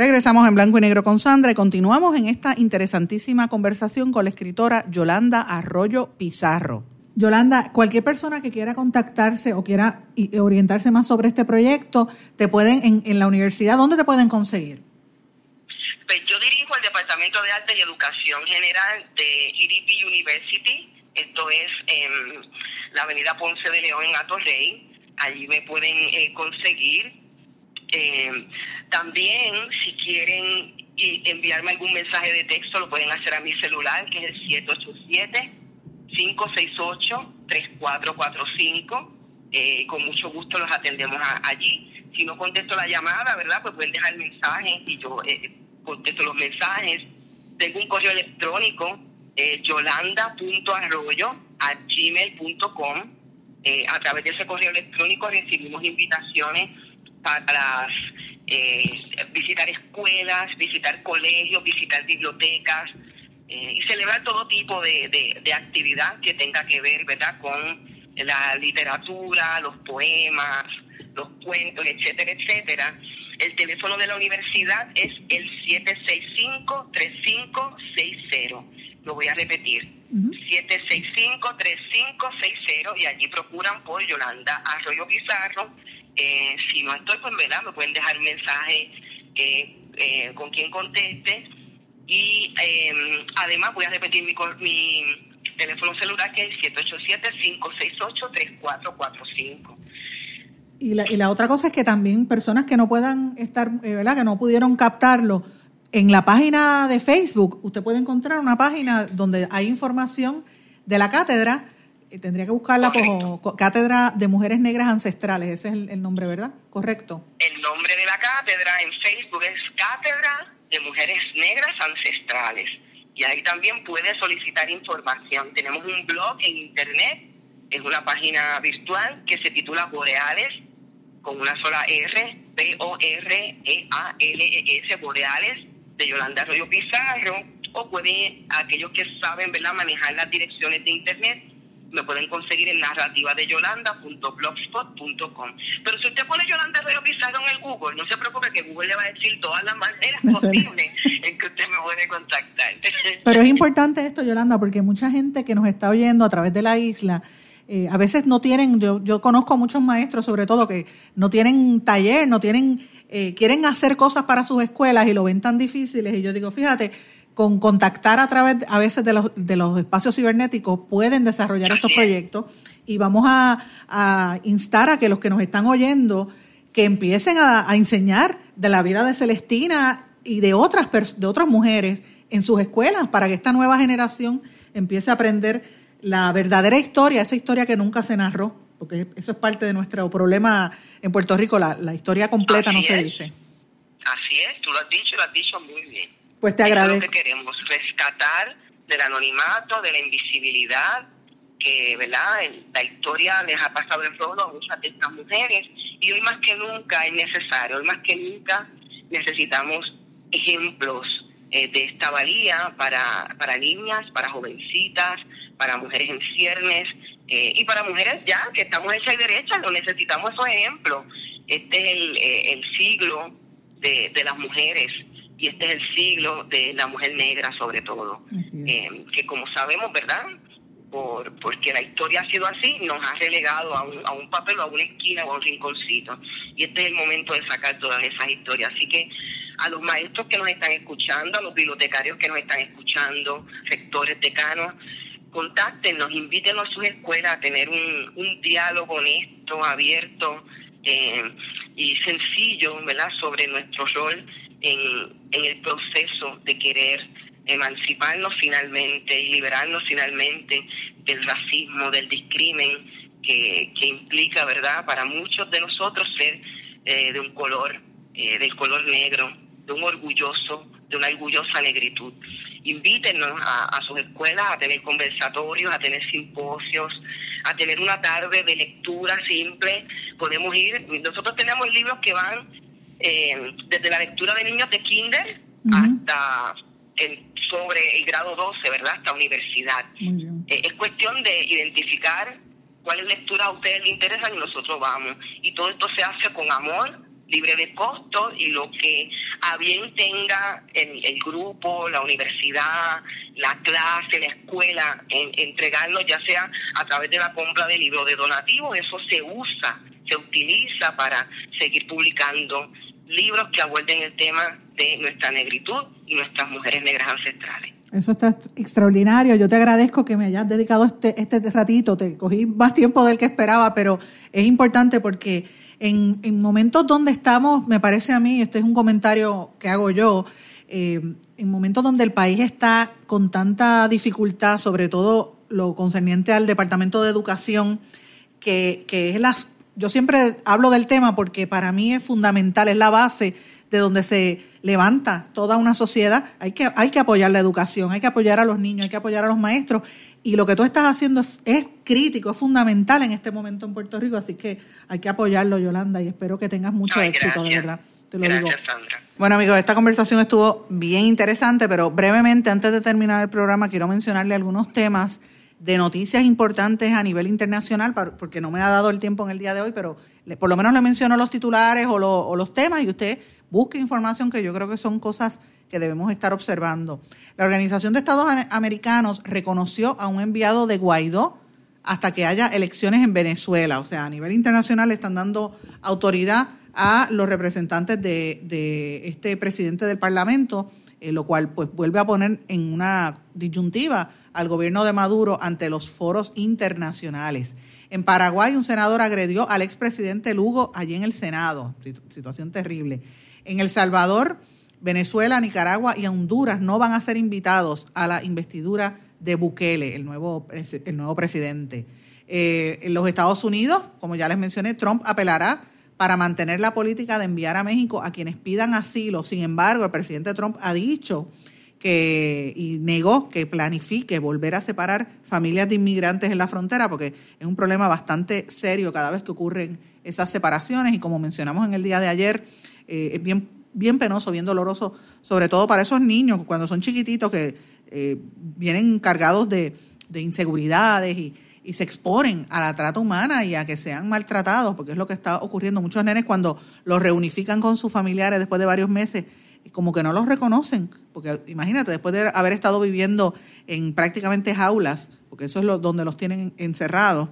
Regresamos en blanco y negro con Sandra y continuamos en esta interesantísima conversación con la escritora Yolanda Arroyo Pizarro. Yolanda, cualquier persona que quiera contactarse o quiera orientarse más sobre este proyecto, te pueden en, la universidad, ¿dónde te pueden conseguir? Pues yo dirijo el Departamento de Arte y Educación General de IRIPI University, esto es en la avenida Ponce de León en Atorrey, allí me pueden eh, conseguir. Eh, también, si quieren enviarme algún mensaje de texto, lo pueden hacer a mi celular, que es el 787-568-3445. Eh, con mucho gusto los atendemos allí. Si no contesto la llamada, ¿verdad? Pues pueden dejar mensajes y yo eh, contesto los mensajes. Tengo un correo electrónico, eh, yolanda.arroyo a gmail.com. Eh, a través de ese correo electrónico recibimos invitaciones para eh, visitar escuelas, visitar colegios, visitar bibliotecas, eh, y celebrar todo tipo de, de, actividad que tenga que ver, ¿verdad?, con la literatura, los poemas, los cuentos, etcétera, etcétera. El teléfono de la universidad es el 765-3560. Lo voy a repetir. 765-3560 y allí procuran por Yolanda Arroyo Pizarro. Eh, si no estoy, pues verdad, me pueden dejar mensaje eh, eh, con quien conteste. Y em, además voy a repetir mi, mi teléfono celular que es 787-568-3445. Y la, y la otra cosa es que también personas que no puedan estar, ¿verdad? Que no pudieron captarlo, en la página de Facebook usted puede encontrar una página donde hay información de la cátedra. Tendría que buscarla como Cátedra de Mujeres Negras Ancestrales. Ese es el, nombre, ¿verdad? Correcto. El nombre de la cátedra en Facebook es Cátedra de Mujeres Negras Ancestrales. Y ahí también puede solicitar información. Tenemos un blog en internet, es una página virtual que se titula Boreales, con una sola R, B-O-R-E-A-L-E-S, Boreales de Yolanda Arroyo Pizarro, o pueden, aquellos que saben ¿verdad? manejar las direcciones de internet, me pueden conseguir en narrativa de yolanda.blogspot.com. Pero si usted pone Yolanda Arroyo Pizarro en el Google, no se preocupe que Google le va a decir todas las maneras posibles en que usted me puede contactar. Pero es importante esto, Yolanda, porque mucha gente que nos está oyendo a través de la isla, eh, a veces no tienen, yo, yo conozco a muchos maestros sobre todo que no tienen taller, no tienen eh, quieren hacer cosas para sus escuelas y lo ven tan difíciles. Y yo digo, fíjate, con contactar a través a veces de los, de los espacios cibernéticos pueden desarrollar estos proyectos y vamos a, instar a que los que nos están oyendo que empiecen a, enseñar de la vida de Celestina y de otras, de otras mujeres en sus escuelas para que esta nueva generación empiece a aprender la verdadera historia, esa historia que nunca se narró porque eso es parte de nuestro problema en Puerto Rico, la, historia completa no se dice. Así es, tú lo has dicho, lo has dicho muy bien. Pues te agradezco. Es lo que queremos, rescatar del anonimato, de la invisibilidad, que ¿verdad? la historia les ha pasado el rodo a muchas de estas mujeres y hoy más que nunca es necesario, hoy más que nunca necesitamos ejemplos eh, de esta valía para, para niñas, para jovencitas, para mujeres en ciernes, eh, y para mujeres ya, que estamos hechas y derechas, lo necesitamos esos ejemplos. Este es el, eh, el siglo de, de, las mujeres y este es el siglo de la mujer negra sobre todo. Eh, que como sabemos, ¿verdad? Por, porque la historia ha sido así, nos ha relegado a un, a un papel o a una esquina o a un rinconcito. Y este es el momento de sacar todas esas historias. Así que a los maestros que nos están escuchando, a los bibliotecarios que nos están escuchando, sectores decanos, contáctenos, invítenos a su escuela a tener un, un diálogo honesto, abierto eh, y sencillo, ¿verdad?, sobre nuestro rol en, en el proceso de querer emanciparnos finalmente y liberarnos finalmente del racismo, del discrimen que, que implica, ¿verdad?, para muchos de nosotros ser eh, de un color, eh, del color negro, de un orgulloso, de una orgullosa negritud invítenos a, sus escuelas a tener conversatorios, a tener simposios, a tener una tarde de lectura simple. Podemos ir, nosotros tenemos libros que van eh, desde la lectura de niños de kinder hasta el, sobre el grado 12, ¿verdad? Hasta universidad. Eh, es cuestión de identificar cuáles lecturas a ustedes les interesan y nosotros vamos. Y todo esto se hace con amor, libre de costo y lo que a bien tenga el, el grupo, la universidad, la clase, la escuela, en, entregarnos ya sea a través de la compra de libros de donativos, eso se usa, se utiliza para seguir publicando libros que aborden el tema de nuestra negritud y nuestras mujeres negras ancestrales. Eso está extraordinario. Yo te agradezco que me hayas dedicado este, este ratito. Te cogí más tiempo del que esperaba, pero es importante porque en, en momentos donde estamos, me parece a mí, este es un comentario que hago yo, eh, en momentos donde el país está con tanta dificultad, sobre todo lo concerniente al Departamento de Educación, que, que es las... Yo siempre hablo del tema porque para mí es fundamental, es la base de donde se levanta toda una sociedad, hay que, hay que apoyar la educación, hay que apoyar a los niños, hay que apoyar a los maestros. Y lo que tú estás haciendo es, crítico, es fundamental en este momento en Puerto Rico, así que hay que apoyarlo, Yolanda, y espero que tengas mucho éxito, de verdad. Te lo gracias, Sandra. Bueno amigos, esta conversación estuvo bien interesante, pero brevemente antes de terminar el programa quiero mencionarle algunos temas de noticias importantes a nivel internacional, porque no me ha dado el tiempo en el día de hoy, pero por lo menos le menciono los titulares o, o los temas y usted busque información que yo creo que son cosas que debemos estar observando. La Organización de Estados Americanos reconoció a un enviado de Guaidó hasta que haya elecciones en Venezuela. O sea, a nivel internacional están dando autoridad a los representantes de, este presidente del Parlamento, eh, lo cual pues vuelve a poner en una disyuntiva al gobierno de Maduro ante los foros internacionales. En Paraguay, un senador agredió al expresidente Lugo allí en el Senado. Situación terrible. En El Salvador, Venezuela, Nicaragua y Honduras no van a ser invitados a la investidura de Bukele, el nuevo, el nuevo presidente. Eh, en los Estados Unidos, como ya les mencioné, Trump apelará para mantener la política de enviar a México a quienes pidan asilo. Sin embargo, el presidente Trump ha dicho que y negó que planifique volver a separar familias de inmigrantes en la frontera porque es un problema bastante serio cada vez que ocurren esas separaciones y como mencionamos en el día de ayer eh, es bien bien penoso, bien doloroso, sobre todo para esos niños cuando son chiquititos que eh, vienen cargados de, de inseguridades y, y se exponen a la trata humana y a que sean maltratados, porque es lo que está ocurriendo. Muchos nenes cuando los reunifican con sus familiares después de varios meses, como que no los reconocen, porque imagínate, después de haber estado viviendo en prácticamente jaulas, porque eso es lo, donde los tienen encerrados,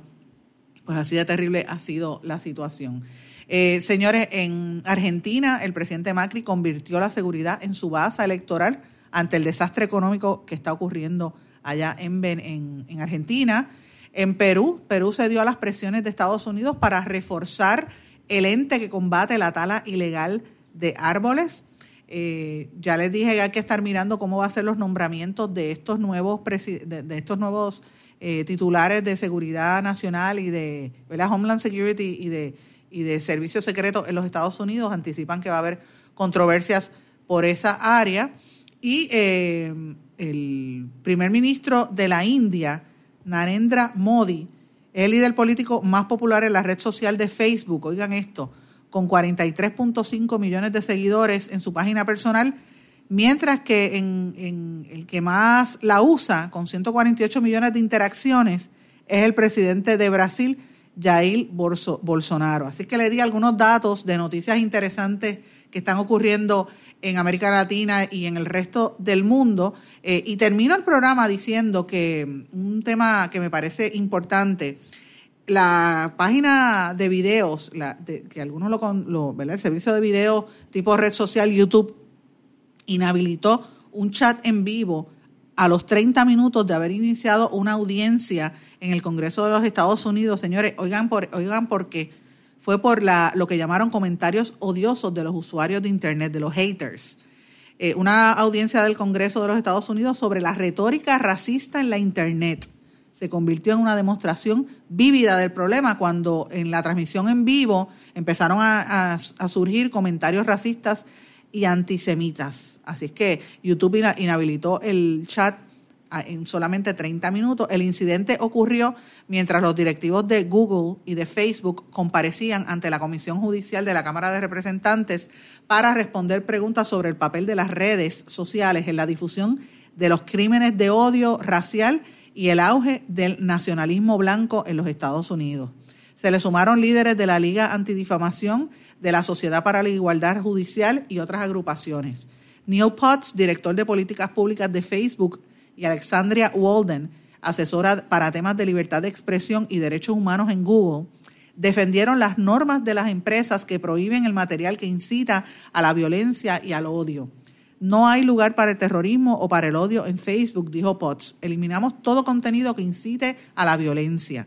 pues así de terrible ha sido la situación. Eh, señores, en Argentina el presidente Macri convirtió la seguridad en su base electoral ante el desastre económico que está ocurriendo allá en, en, en Argentina. En Perú, Perú se dio a las presiones de Estados Unidos para reforzar el ente que combate la tala ilegal de árboles. Eh, ya les dije que hay que estar mirando cómo va a ser los nombramientos de estos nuevos de, estos nuevos eh, titulares de seguridad nacional y de Homeland Security y de y de servicios secretos en los Estados Unidos. Anticipan que va a haber controversias por esa área. Y eh, el primer ministro de la India Narendra Modi, el líder político más popular en la red social de Facebook, oigan esto, con 43.5 millones de seguidores en su página personal, mientras que en, el que más la usa, con 148 millones de interacciones, es el presidente de Brasil, Jair Bolsonaro. Así que le di algunos datos de noticias interesantes que están ocurriendo en América Latina y en el resto del mundo. Eh, y termino el programa diciendo que un tema que me parece importante, la página de videos, que algunos lo, lo el servicio de video tipo red social YouTube inhabilitó un chat en vivo a los 30 minutos de haber iniciado una audiencia en el Congreso de los Estados Unidos. Señores, oigan por, oigan por qué fue por la, lo que llamaron comentarios odiosos de los usuarios de Internet, de los haters. Eh, una audiencia del Congreso de los Estados Unidos sobre la retórica racista en la Internet. Se convirtió en una demostración vívida del problema cuando en la transmisión en vivo empezaron a, surgir comentarios racistas y antisemitas. Así es que YouTube inhabilitó el chat en solamente 30 minutos. El incidente ocurrió mientras los directivos de Google y de Facebook comparecían ante la Comisión Judicial de la Cámara de Representantes para responder preguntas sobre el papel de las redes sociales en la difusión de los crímenes de odio racial y el auge del nacionalismo blanco en los Estados Unidos. Se le sumaron líderes de la Liga Antidifamación, de la Sociedad para la Igualdad Judicial y otras agrupaciones. Neil Potts, director de políticas públicas de Facebook, y Alexandria Walden, asesora para temas de libertad de expresión y derechos humanos en Google, defendieron las normas de las empresas que prohíben el material que incita a la violencia y al odio. No hay lugar para el terrorismo o para el odio en Facebook, dijo Potts. Eliminamos todo contenido que incite a la violencia.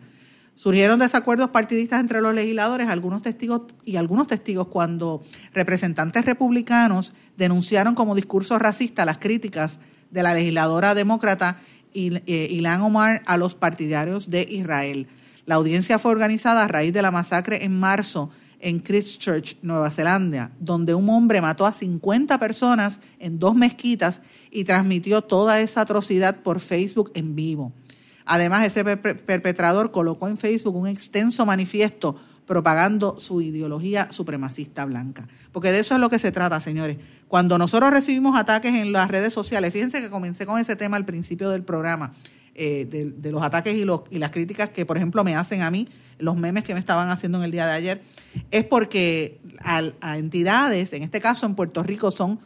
Surgieron desacuerdos partidistas entre los legisladores, algunos testigos y algunos testigos cuando representantes republicanos denunciaron como discurso racista las críticas de la legisladora demócrata eh, Ilan Omar a los partidarios de Israel. La audiencia fue organizada a raíz de la masacre en marzo en Christchurch, Nueva Zelanda, donde un hombre mató a 50 personas en dos mezquitas y transmitió toda esa atrocidad por Facebook en vivo. Además, ese perpetrador colocó en Facebook un extenso manifiesto propagando su ideología supremacista blanca. Porque de eso es lo que se trata, señores. Cuando nosotros recibimos ataques en las redes sociales, fíjense que comencé con ese tema al principio del programa, eh, de, los ataques y, los, y las críticas que, por ejemplo, me hacen a mí, los memes que me estaban haciendo en el día de ayer, es porque a, entidades, en este caso en Puerto Rico, son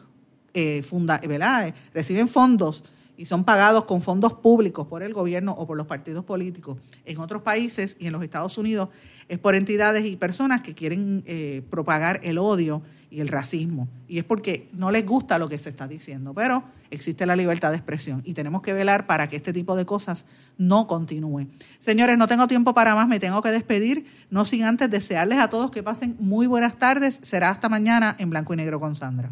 eh, funda, ¿verdad? reciben fondos y son pagados con fondos públicos por el gobierno o por los partidos políticos. En otros países y en los Estados Unidos es por entidades y personas que quieren eh, propagar el odio y el racismo. Y es porque no les gusta lo que se está diciendo, pero existe la libertad de expresión y tenemos que velar para que este tipo de cosas no continúen. Señores, no tengo tiempo para más, me tengo que despedir, no sin antes desearles a todos que pasen muy buenas tardes. Será hasta mañana en blanco y negro con Sandra.